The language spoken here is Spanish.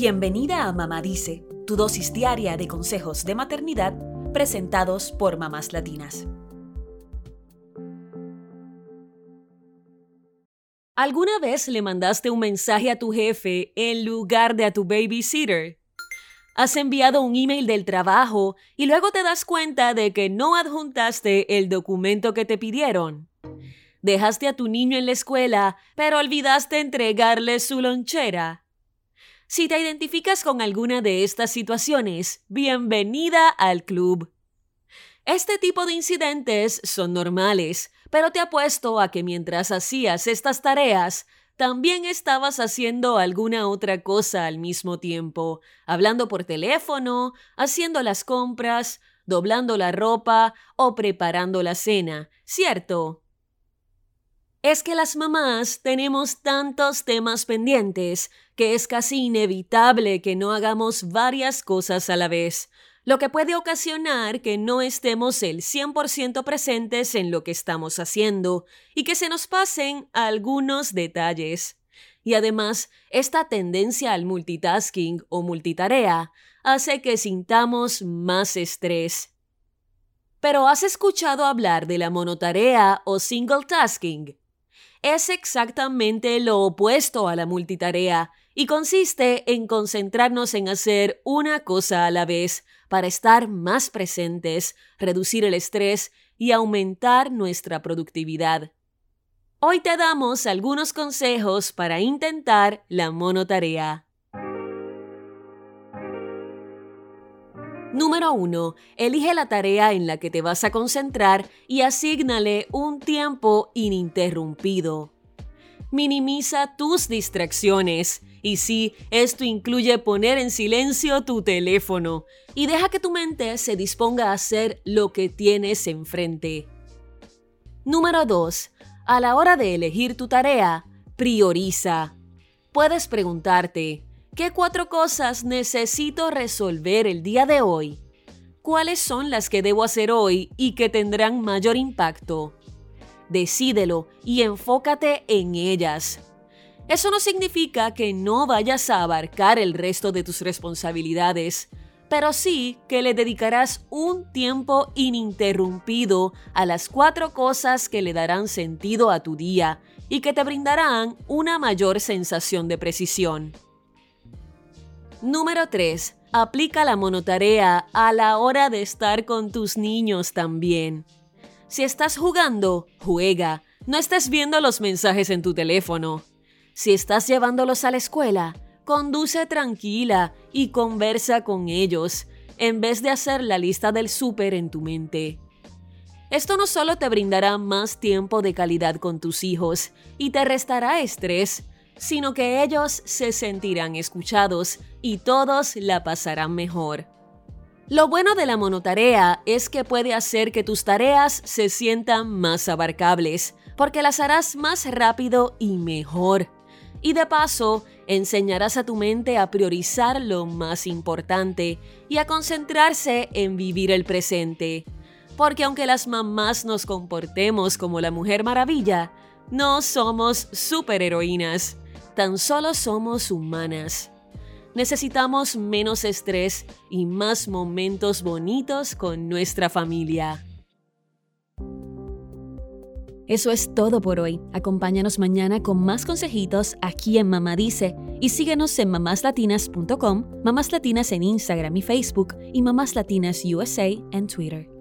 Bienvenida a Mamá Dice, tu dosis diaria de consejos de maternidad presentados por mamás latinas. ¿Alguna vez le mandaste un mensaje a tu jefe en lugar de a tu babysitter? Has enviado un email del trabajo y luego te das cuenta de que no adjuntaste el documento que te pidieron. Dejaste a tu niño en la escuela, pero olvidaste entregarle su lonchera. Si te identificas con alguna de estas situaciones, bienvenida al club. Este tipo de incidentes son normales, pero te apuesto a que mientras hacías estas tareas, también estabas haciendo alguna otra cosa al mismo tiempo, hablando por teléfono, haciendo las compras, doblando la ropa o preparando la cena, ¿cierto? Es que las mamás tenemos tantos temas pendientes que es casi inevitable que no hagamos varias cosas a la vez, lo que puede ocasionar que no estemos el 100% presentes en lo que estamos haciendo y que se nos pasen algunos detalles. Y además, esta tendencia al multitasking o multitarea hace que sintamos más estrés. Pero ¿has escuchado hablar de la monotarea o single tasking? Es exactamente lo opuesto a la multitarea y consiste en concentrarnos en hacer una cosa a la vez para estar más presentes, reducir el estrés y aumentar nuestra productividad. Hoy te damos algunos consejos para intentar la monotarea. Número 1. Elige la tarea en la que te vas a concentrar y asígnale un tiempo ininterrumpido. Minimiza tus distracciones. Y sí, esto incluye poner en silencio tu teléfono y deja que tu mente se disponga a hacer lo que tienes enfrente. Número 2. A la hora de elegir tu tarea, prioriza. Puedes preguntarte, ¿Qué cuatro cosas necesito resolver el día de hoy? ¿Cuáles son las que debo hacer hoy y que tendrán mayor impacto? Decídelo y enfócate en ellas. Eso no significa que no vayas a abarcar el resto de tus responsabilidades, pero sí que le dedicarás un tiempo ininterrumpido a las cuatro cosas que le darán sentido a tu día y que te brindarán una mayor sensación de precisión. Número 3. Aplica la monotarea a la hora de estar con tus niños también. Si estás jugando, juega. No estés viendo los mensajes en tu teléfono. Si estás llevándolos a la escuela, conduce tranquila y conversa con ellos, en vez de hacer la lista del súper en tu mente. Esto no solo te brindará más tiempo de calidad con tus hijos y te restará estrés, sino que ellos se sentirán escuchados y todos la pasarán mejor. Lo bueno de la monotarea es que puede hacer que tus tareas se sientan más abarcables, porque las harás más rápido y mejor. Y de paso, enseñarás a tu mente a priorizar lo más importante y a concentrarse en vivir el presente. Porque aunque las mamás nos comportemos como la Mujer Maravilla, no somos superheroínas tan solo somos humanas. Necesitamos menos estrés y más momentos bonitos con nuestra familia. Eso es todo por hoy. Acompáñanos mañana con más consejitos aquí en Mamá Dice y síguenos en mamáslatinas.com, Mamás Latinas en Instagram y Facebook y Mamás Latinas USA en Twitter.